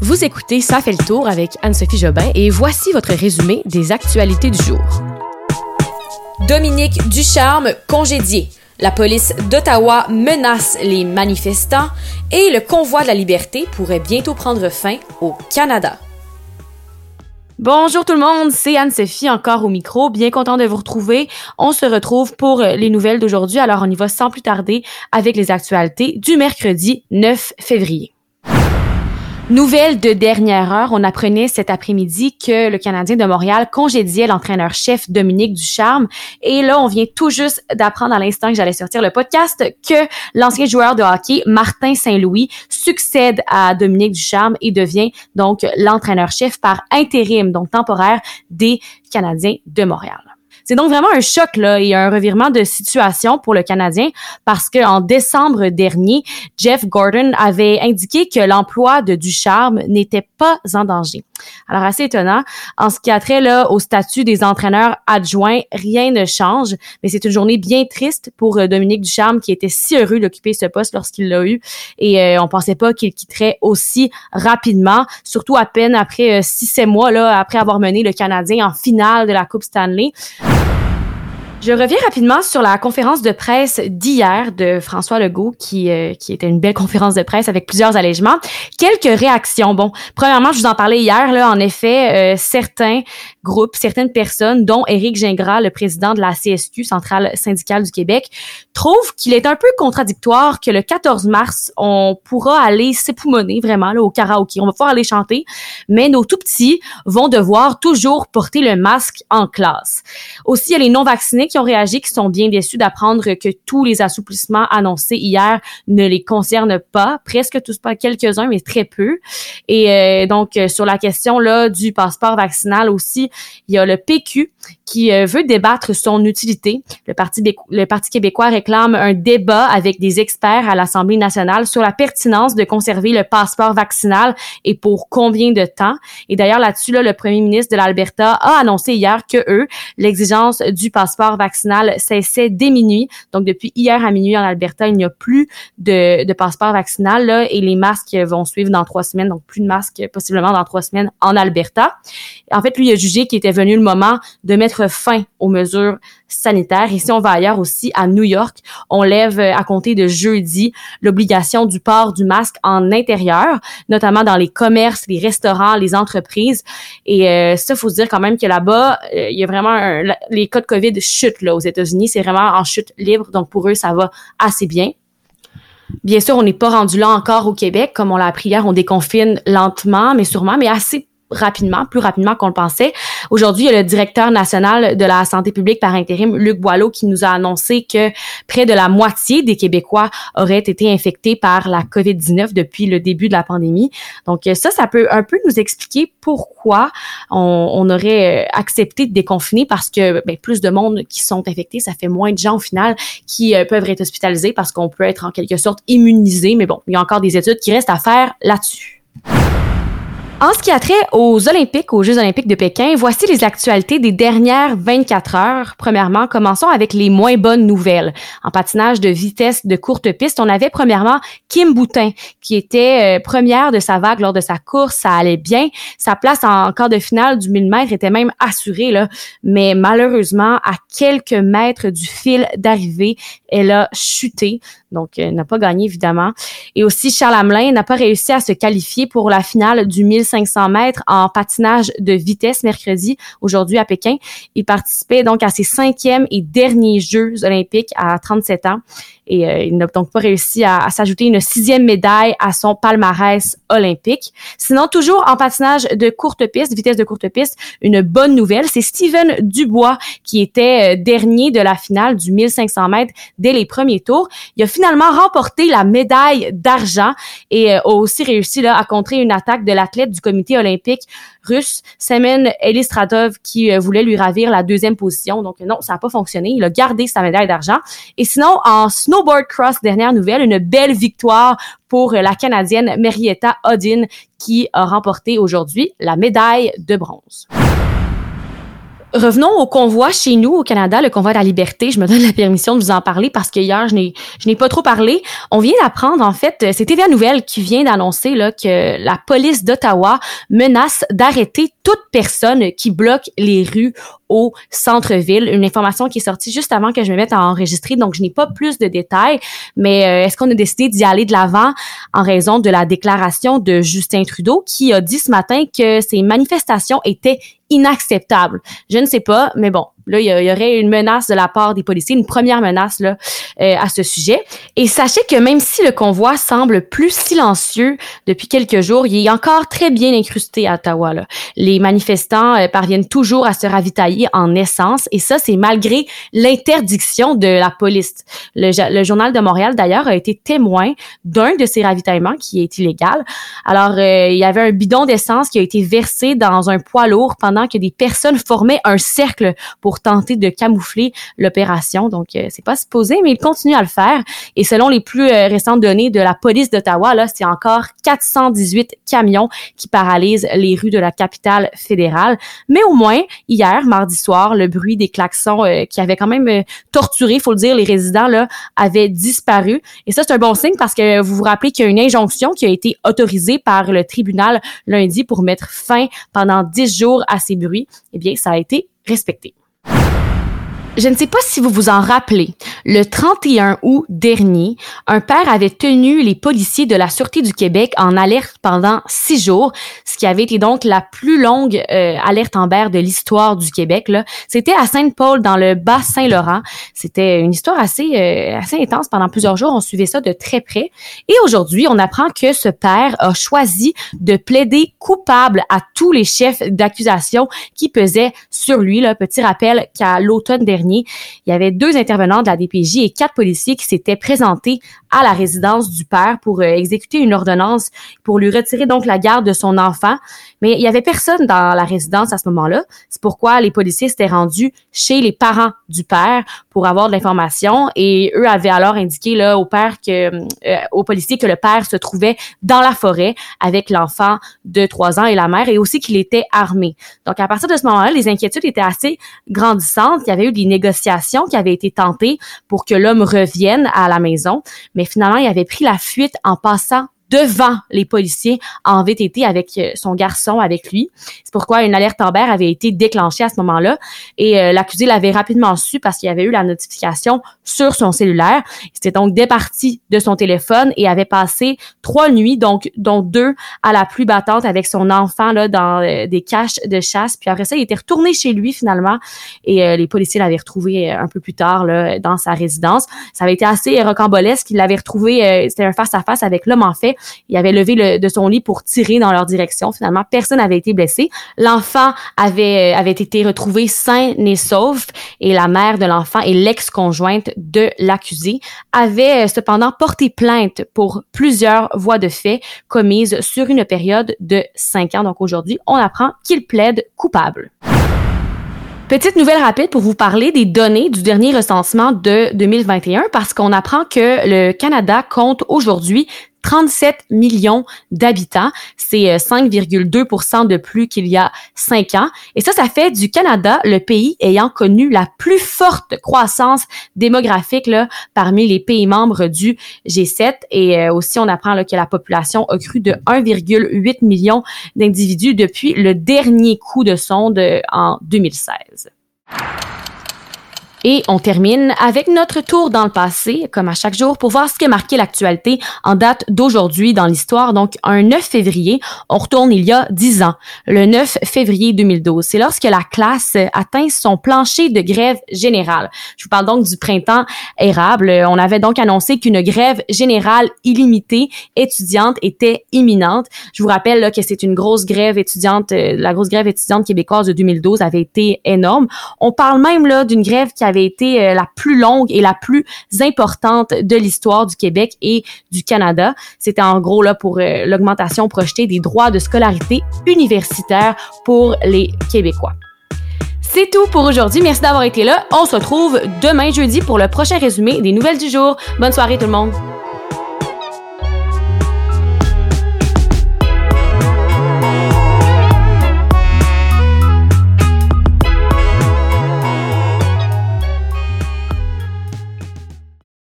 Vous écoutez Ça fait le tour avec Anne-Sophie Jobin et voici votre résumé des actualités du jour. Dominique Ducharme congédié. La police d'Ottawa menace les manifestants et le convoi de la liberté pourrait bientôt prendre fin au Canada. Bonjour tout le monde, c'est Anne-Sophie encore au micro, bien content de vous retrouver. On se retrouve pour les nouvelles d'aujourd'hui, alors on y va sans plus tarder avec les actualités du mercredi 9 février. Nouvelle de dernière heure, on apprenait cet après-midi que le Canadien de Montréal congédiait l'entraîneur-chef Dominique Ducharme. Et là, on vient tout juste d'apprendre à l'instant que j'allais sortir le podcast que l'ancien joueur de hockey Martin Saint-Louis succède à Dominique Ducharme et devient donc l'entraîneur-chef par intérim, donc temporaire, des Canadiens de Montréal. C'est donc vraiment un choc là et un revirement de situation pour le Canadien parce que en décembre dernier, Jeff Gordon avait indiqué que l'emploi de Ducharme n'était pas en danger. Alors assez étonnant. En ce qui a trait là au statut des entraîneurs adjoints, rien ne change, mais c'est une journée bien triste pour euh, Dominique Ducharme qui était si heureux d'occuper ce poste lorsqu'il l'a eu et euh, on pensait pas qu'il quitterait aussi rapidement, surtout à peine après euh, six, sept mois là après avoir mené le Canadien en finale de la Coupe Stanley. Je reviens rapidement sur la conférence de presse d'hier de François Legault, qui, euh, qui était une belle conférence de presse avec plusieurs allègements. Quelques réactions. Bon, premièrement, je vous en parlais hier, là, en effet, euh, certains groupes, certaines personnes, dont Éric Gingras, le président de la CSQ, Centrale syndicale du Québec, trouvent qu'il est un peu contradictoire que le 14 mars, on pourra aller s'époumoner vraiment là, au karaoké. On va pouvoir aller chanter, mais nos tout-petits vont devoir toujours porter le masque en classe. Aussi, il y a les non-vaccinés qui ont réagi, qui sont bien déçus d'apprendre que tous les assouplissements annoncés hier ne les concernent pas, presque tous pas quelques-uns, mais très peu. Et euh, donc euh, sur la question là du passeport vaccinal aussi, il y a le PQ qui euh, veut débattre son utilité. Le Parti, le Parti québécois réclame un débat avec des experts à l'Assemblée nationale sur la pertinence de conserver le passeport vaccinal et pour combien de temps. Et d'ailleurs, là-dessus, là, le premier ministre de l'Alberta a annoncé hier que eux, l'exigence du passeport vaccinal cessait dès minuit. Donc, depuis hier à minuit en Alberta, il n'y a plus de, de passeport vaccinal là, et les masques vont suivre dans trois semaines. Donc, plus de masques possiblement dans trois semaines en Alberta. En fait, lui, il a jugé qu'il était venu le moment de mettre fin aux mesures sanitaires. Et si on va ailleurs aussi, à New York, on lève à compter de jeudi l'obligation du port du masque en intérieur, notamment dans les commerces, les restaurants, les entreprises. Et euh, ça, faut se dire quand même que là-bas, euh, il y a vraiment les cas de COVID chutent là aux États-Unis. C'est vraiment en chute libre. Donc pour eux, ça va assez bien. Bien sûr, on n'est pas rendu là encore au Québec. Comme on l'a appris hier, on déconfine lentement, mais sûrement, mais assez rapidement, plus rapidement qu'on le pensait. Aujourd'hui, il y a le directeur national de la santé publique par intérim, Luc Boileau, qui nous a annoncé que près de la moitié des Québécois auraient été infectés par la COVID-19 depuis le début de la pandémie. Donc ça, ça peut un peu nous expliquer pourquoi on, aurait euh, accepté de déconfiner parce que ben, plus de monde qui sont infectés, ça fait moins de gens au final qui euh, peuvent être hospitalisés parce qu'on peut être en quelque sorte immunisé. Mais bon, il y a encore des études qui restent à faire là-dessus. En ce qui a trait aux Olympiques, aux Jeux Olympiques de Pékin, voici les actualités des dernières 24 heures. Premièrement, commençons avec les moins bonnes nouvelles. En patinage de vitesse de courte piste, on avait premièrement Kim Boutin, qui était euh, première de sa vague lors de sa course. Ça allait bien. Sa place en quart de finale du 1000 mètres était même assurée, là. Mais malheureusement, à quelques mètres du fil d'arrivée, elle a chuté. Donc, n'a pas gagné, évidemment. Et aussi, Charles Hamelin n'a pas réussi à se qualifier pour la finale du 1500 mètres en patinage de vitesse mercredi, aujourd'hui à Pékin. Il participait donc à ses cinquièmes et derniers Jeux olympiques à 37 ans et euh, il n'a donc pas réussi à, s'ajouter une sixième médaille à son palmarès olympique. Sinon, toujours en patinage de courte piste, vitesse de courte piste, une bonne nouvelle, c'est Steven Dubois qui était euh, dernier de la finale du 1500 mètres dès les premiers tours. Il a finalement remporté la médaille d'argent et euh, a aussi réussi là, à contrer une attaque de l'athlète du comité olympique russe, Semen Elistratov, qui voulait lui ravir la deuxième position. Donc non, ça n'a pas fonctionné. Il a gardé sa médaille d'argent. Et sinon, en snow snowboard cross, dernière nouvelle, une belle victoire pour la Canadienne Marietta Odin qui a remporté aujourd'hui la médaille de bronze. Revenons au convoi chez nous au Canada, le convoi de la liberté. Je me donne la permission de vous en parler parce que hier, je n'ai, je n'ai pas trop parlé. On vient d'apprendre, en fait, c'est TVA Nouvelle qui vient d'annoncer que la police d'Ottawa menace d'arrêter toute personne qui bloque les rues au centre-ville. Une information qui est sortie juste avant que je me mette à enregistrer, donc je n'ai pas plus de détails, mais euh, est-ce qu'on a décidé d'y aller de l'avant en raison de la déclaration de Justin Trudeau qui a dit ce matin que ces manifestations étaient inacceptables. Je ne sais pas, mais bon, Là, il y, aurait une menace de la part des policiers, une première menace là, euh, à ce sujet. Et sachez que même si le convoi semble plus silencieux depuis quelques jours, il est encore très bien incrusté à Ottawa. Là. Les manifestants euh, parviennent toujours à se ravitailler en essence et ça, c'est malgré l'interdiction de la police. Le, le, Journal de Montréal, d'ailleurs, a été témoin d'un de ces ravitaillements qui est illégal. Alors, euh, il y avait un bidon d'essence qui a été versé dans un poids lourd pendant que des personnes formaient un cercle pour tenter de camoufler l'opération. Donc, euh, c'est pas supposé, mais il continue à le faire. Et selon les plus euh, récentes données de la police d'Ottawa, là, c'est encore 418 camions qui paralysent les rues de la capitale fédérale. Mais au moins, hier, mardi soir, le bruit des klaxons euh, qui avait quand même torturé, faut le dire, les résidents là, avait disparu. Et ça, c'est un bon signe parce que vous vous rappelez qu'il y a une injonction qui a été autorisée par le tribunal lundi pour mettre fin pendant 10 jours à ces bruits. Eh bien, ça a été respecté. Je ne sais pas si vous vous en rappelez. Le 31 août dernier, un père avait tenu les policiers de la Sûreté du Québec en alerte pendant six jours, ce qui avait été donc la plus longue euh, alerte Amber de l'histoire du Québec. C'était à Sainte-Paul, dans le Bas-Saint-Laurent. C'était une histoire assez, euh, assez intense. Pendant plusieurs jours, on suivait ça de très près. Et aujourd'hui, on apprend que ce père a choisi de plaider coupable à tous les chefs d'accusation qui pesaient sur lui. Petit rappel qu'à l'automne dernier, il y avait deux intervenants de la DPJ et quatre policiers qui s'étaient présentés à la résidence du père pour euh, exécuter une ordonnance pour lui retirer donc la garde de son enfant. Mais il y avait personne dans la résidence à ce moment-là. C'est pourquoi les policiers s'étaient rendus chez les parents du père pour avoir de l'information et eux avaient alors indiqué là au père que euh, aux policiers que le père se trouvait dans la forêt avec l'enfant de trois ans et la mère et aussi qu'il était armé. Donc à partir de ce moment-là, les inquiétudes étaient assez grandissantes. Il y avait eu des négociations qui avaient été tentées pour que l'homme revienne à la maison, mais finalement, il avait pris la fuite en passant devant les policiers en VTT avec euh, son garçon avec lui. C'est pourquoi une alerte Amber avait été déclenchée à ce moment-là et euh, l'accusé l'avait rapidement su parce qu'il avait eu la notification sur son cellulaire. Il s'était donc départi de son téléphone et avait passé trois nuits, donc dont deux à la pluie battante avec son enfant là dans euh, des caches de chasse. Puis après ça, il était retourné chez lui finalement et les policiers l'avaient retrouvé un peu plus tard là dans sa résidence. Ça avait été assez rocambolesque. Il l'avait retrouvé, c'était un face à -face avec l'homme en fait il avait levé de son lit pour tirer dans leur direction. Finalement, personne n'avait été blessé. L'enfant avait, avait été retrouvé sain et sauf et la mère de l'enfant et l'ex-conjointe de l'accusé avaient euh, cependant porté plainte pour plusieurs voies de fait commises sur une période de cinq ans. Donc aujourd'hui, on apprend qu'il plaide coupable. Petite nouvelle rapide pour vous parler des données du dernier recensement de 2021 parce qu'on apprend que le Canada compte aujourd'hui 37 millions d'habitants. C'est 5,2% euh, de plus qu'il y a cinq ans. Et ça, ça fait du Canada le pays ayant connu la plus forte croissance démographique là, parmi les pays membres du G7. Et euh, aussi, on apprend là, que la population a cru de 1,8 million d'individus depuis le dernier coup de sonde euh, en 2016. Et on termine avec notre tour dans le passé, comme à chaque jour, pour voir ce qui a marqué l'actualité en date d'aujourd'hui dans l'histoire. Donc, un 9 février, on retourne il y a 10 ans, le 9 février 2012. C'est lorsque la classe atteint son plancher de grève générale. Je vous parle donc du printemps érable. On avait donc annoncé qu'une grève générale illimitée étudiante était imminente. Je vous rappelle là, que c'est une grosse grève étudiante, euh, la grosse grève étudiante québécoise de 2012 avait été énorme. On parle même là d'une grève qui avait été euh, la plus longue et la plus importante de l'histoire du Québec et du Canada. C'était en gros là pour euh, l'augmentation projetée des droits de scolarité universitaire pour les Québécois. C'est tout pour aujourd'hui. Merci d'avoir été là. On se retrouve demain jeudi pour le prochain résumé des nouvelles du jour. Bonne soirée tout le monde.